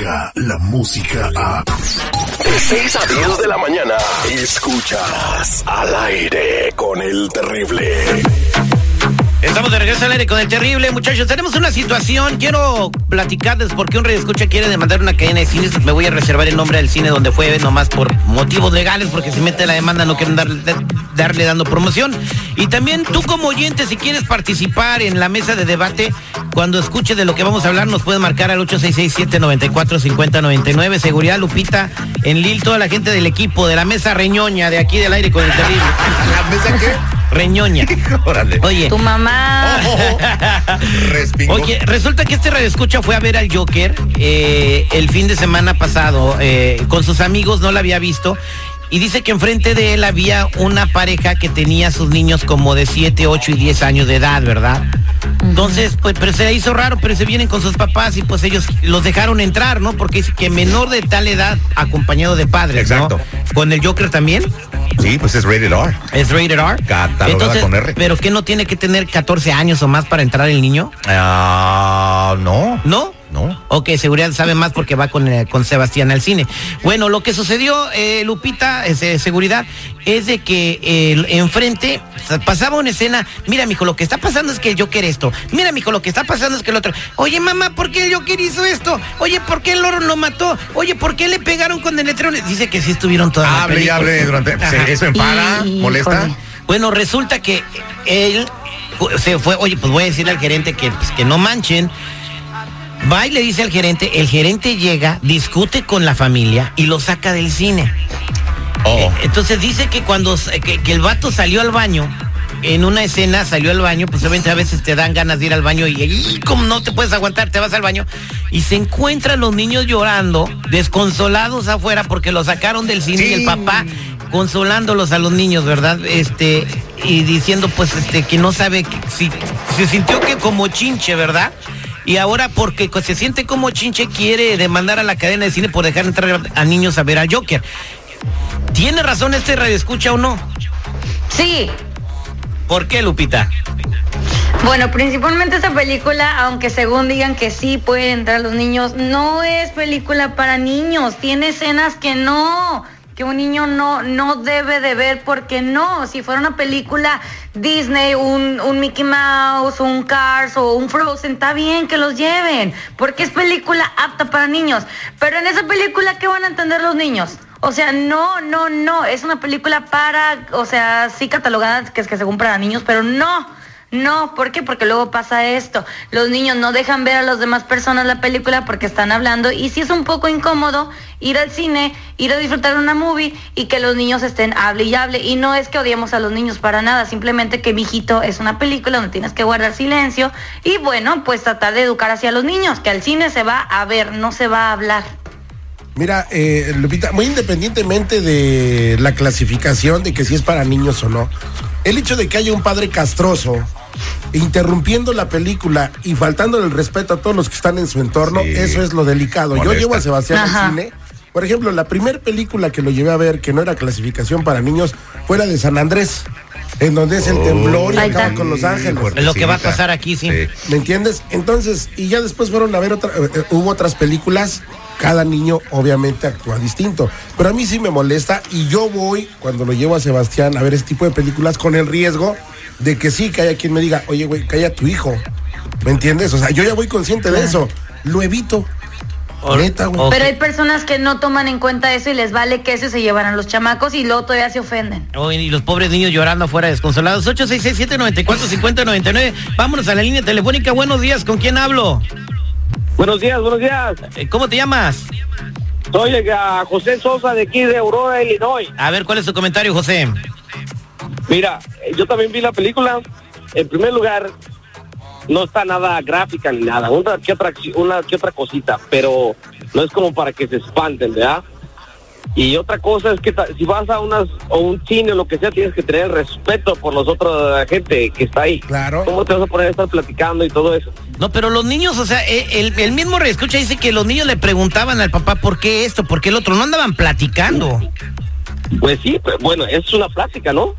llega la música a... De 6 a 10 de la mañana, escuchas al aire con el terrible. Estamos de regreso al aire con el terrible, muchachos. Tenemos una situación. Quiero platicarles por qué un escucha quiere demandar una cadena de cines. Me voy a reservar el nombre del cine donde fue, nomás por motivos legales, porque si mete la demanda no quieren darle, darle dando promoción. Y también tú como oyente, si quieres participar en la mesa de debate, cuando escuches de lo que vamos a hablar, nos puedes marcar al 866-794-5099. Seguridad Lupita, en Lil, toda la gente del equipo, de la mesa reñoña de aquí del aire con el terrible. ¿La mesa qué? Reñoña. Órale. Oye. Tu mamá. Respingó. Oye, resulta que este radio escucha fue a ver al Joker eh, el fin de semana pasado eh, con sus amigos, no la había visto. Y dice que enfrente de él había una pareja que tenía sus niños como de 7, 8 y 10 años de edad, ¿verdad? Entonces, pues, pero se hizo raro, pero se vienen con sus papás y pues ellos los dejaron entrar, ¿no? Porque dice que menor de tal edad acompañado de padres, ¿no? Exacto. Con el Joker también, Sí, pues es rated R. es rated R. Catalogada con R. ¿Pero qué no tiene que tener 14 años o más para entrar el niño? Ah, no. ¿No? No. Ok, seguridad sabe más porque va con, eh, con Sebastián al cine. Bueno, lo que sucedió, eh, Lupita, es, eh, seguridad, es de que eh, enfrente pasaba una escena. Mira, mijo, lo que está pasando es que el Joker esto. Mira, mijo, lo que está pasando es que el otro. Oye, mamá, ¿por qué el Joker hizo esto? Oye, ¿por qué el loro lo mató? Oye, ¿por qué le pegaron con el letrero? Dice que sí estuvieron toda la Hable y hable durante. Sí, Eso empara, molesta. Bueno, resulta que él se fue, oye, pues voy a decirle al gerente que, pues, que no manchen. Va y le dice al gerente, el gerente llega, discute con la familia y lo saca del cine. Oh. Eh, Entonces dice que cuando s- que, que el vato salió al baño, en una escena salió al baño, pues obviamente a veces te dan ganas de ir al baño y, y como no te puedes aguantar, te vas al baño y se encuentran los niños llorando, desconsolados afuera porque lo sacaron del cine y el papá consolándolos a los niños, ¿verdad? Este y diciendo pues este que no sabe que- si se sintió que como chinche, ¿verdad? Y ahora porque se siente como chinche quiere demandar a la cadena de cine por dejar entrar a niños a ver al Joker. ¿Tiene razón este radio escucha o no? Sí. ¿Por qué, Lupita? Bueno, principalmente esta película, aunque según digan que sí pueden entrar los niños, no es película para niños. Tiene escenas que no, que un niño no, no debe de ver porque no. Si fuera una película Disney, un, un Mickey Mouse, un Cars o un Frozen, está bien que los lleven, porque es película apta para niños. Pero en esa película, ¿qué van a entender los niños? O sea, no, no, no, es una película para, o sea, sí catalogada que es que según para niños, pero no. No, ¿por qué? Porque luego pasa esto. Los niños no dejan ver a las demás personas la película porque están hablando y sí es un poco incómodo ir al cine, ir a disfrutar una movie y que los niños estén hable y hable. Y no es que odiemos a los niños para nada, simplemente que mijito es una película donde tienes que guardar silencio y bueno, pues tratar de educar hacia los niños, que al cine se va a ver, no se va a hablar. Mira, eh, Lupita, muy independientemente de la clasificación de que si es para niños o no, el hecho de que haya un padre castroso interrumpiendo la película y faltándole el respeto a todos los que están en su entorno, Sí. eso es lo delicado. Yo llevo a Sebastián Ajá. al cine. Por ejemplo, la primera película que lo llevé a ver, que no era clasificación para niños, fue la de San Andrés, en donde es el temblor y acaba con Los Ángeles. Es lo que va a pasar aquí, sí. ¿Me entiendes? Entonces, y ya después fueron a ver otra, eh, eh, hubo otras películas, cada niño obviamente actúa distinto, pero a mí sí me molesta y yo voy cuando lo llevo a Sebastián a ver este tipo de películas con el riesgo de que sí, que haya quien me diga, oye, güey, calla a tu hijo, ¿me entiendes? O sea, yo ya voy consciente de eso, lo evito. Neta, güey. Ok. Pero hay personas que no toman en cuenta eso y les vale que eso se llevan a los chamacos y luego todavía se ofenden. Oh, y los pobres niños llorando afuera desconsolados. 866-794-5099. Vámonos a la línea telefónica. Buenos días, ¿con quién hablo? Buenos días, buenos días. Eh, ¿Cómo te llamas? Soy eh, José Sosa de aquí de Aurora, Illinois. A ver, ¿cuál es tu comentario, José? Mira, eh, yo también vi la película. En primer lugar, no está nada gráfica ni nada. Una que otra, una que otra cosita, pero no es como para que se espanten, ¿verdad? Y otra cosa es que si vas a unas o un cine o lo que sea, tienes que tener respeto por los otros la gente que está ahí. Claro. ¿Cómo te vas a poner a estar platicando y todo eso? No, pero los niños, o sea, eh, el, el mismo reescucha dice que los niños le preguntaban al papá por qué esto, por qué el otro. No andaban platicando. Pues sí, pues, bueno, es una plática, ¿no?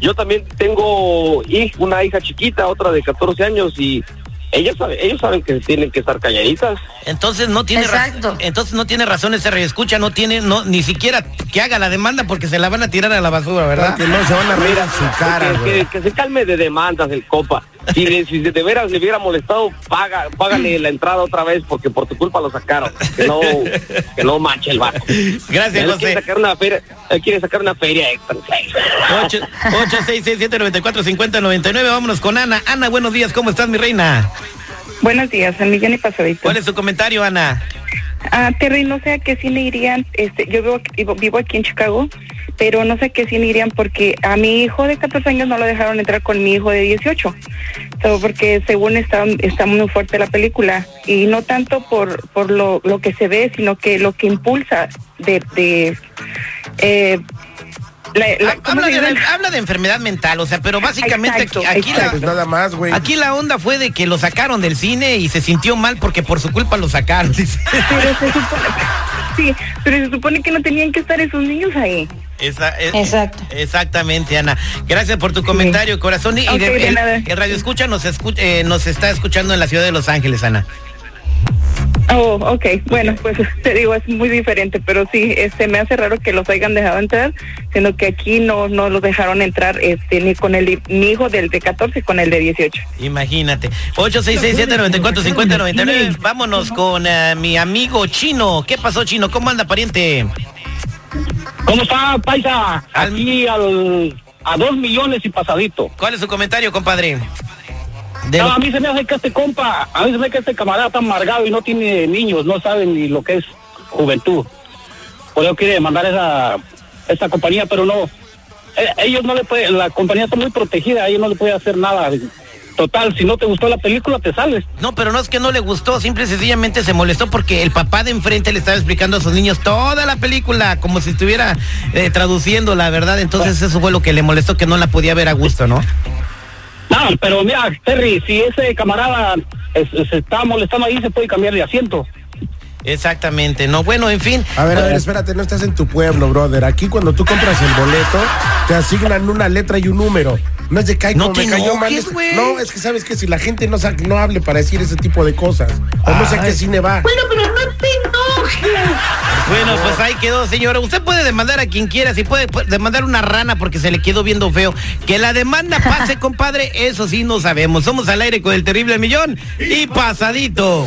Yo también tengo una hija chiquita, otra de 14 años y ellos saben, ellos saben que tienen que estar calladitas. Entonces no tiene Exacto. entonces no tiene razón ese escucha, no tiene no ni siquiera que haga la demanda porque se la van a tirar a la basura, ¿verdad? Que no se van a reír a su cara, que- que se calme de demandas el copa. Si, le- si de veras le hubiera molestado, paga, págale la entrada otra vez porque por tu culpa lo sacaron. Que no, que no manche el vato. Gracias, Él José. quiere sacar una feria, él quiere sacar una feria extra. 8, 8, 6, 6, 7, 94, 50, 99. Vámonos con Ana. Ana, buenos días. ¿Cómo estás, mi reina? Buenos días, al millón y pasadito. ¿Cuál es tu comentario, Ana? Ah, Terry, no sé a qué cine irían. Este, yo vivo, vivo, vivo aquí en Chicago, pero no sé qué cine irían porque a mi hijo de 14 años no lo dejaron entrar con mi hijo de 18. So, porque según está, está muy fuerte la película y no tanto por, por lo, lo que se ve, sino que lo que impulsa de... de eh, la- la- ¿cómo Habla de, llama? habla de enfermedad mental, o sea, pero básicamente Exacto, aquí, aquí Pues la, nada más, güey. aquí la onda fue de que lo sacaron del cine y se sintió mal porque por su culpa lo sacaron. Pero se supone, sí, pero se supone que no tenían que estar esos niños ahí. Esa- es- Exacto. Exactamente, Ana. Gracias por tu comentario, corazón. Y Ok, de- de el, nada. el Radio Escucha nos, escu- eh, nos está escuchando en la ciudad de Los Ángeles, Ana. Oh, ok. Bueno, pues te digo, es muy diferente, pero sí, este, me hace raro que los hayan dejado entrar, sino que aquí no no los dejaron entrar este ni con el mi hijo del de 14 con el de 18. Imagínate. 8667-9450-99. Vámonos con eh, mi amigo Chino. ¿Qué pasó, Chino? ¿Cómo anda, pariente? ¿Cómo está, paisa? Aquí al, a dos millones y pasadito. ¿Cuál es su comentario, compadre? De No, lo- a mí se me hace que este compa, a mí se me hace que este camarada está amargado y no tiene niños, no sabe ni lo que es juventud. Por eso quiere mandar esa, esa compañía, pero no. eh, ellos no le pueden, la compañía está muy protegida, ellos no le puede hacer nada. Total, si no te gustó la película, te sales. No, pero no es que no le gustó, simple y sencillamente se molestó porque el papá de enfrente le estaba explicando a sus niños toda la película, como si estuviera eh, traduciendo la verdad. Entonces eso fue lo que le molestó, que no la podía ver a gusto, ¿no? No, pero mira, Terry, si ese camarada es- se está molestando ahí, se puede cambiar de asiento. Exactamente, no, bueno, en fin. A ver, a ver, espérate, no estás en tu pueblo, brother. Aquí cuando tú compras el boleto, te asignan una letra y un número. No es de que ay, No me te cayó mal. enojes. No, es que sabes que si la gente no, no hable para decir ese tipo de cosas, o no sé a qué cine va. Bueno, pues ahí quedó, señora. Usted puede demandar a quien quiera, si puede pu- demandar una rana porque se le quedó viendo feo. Que la demanda pase, compadre, eso sí no sabemos. Somos al aire con el terrible millón y pasadito.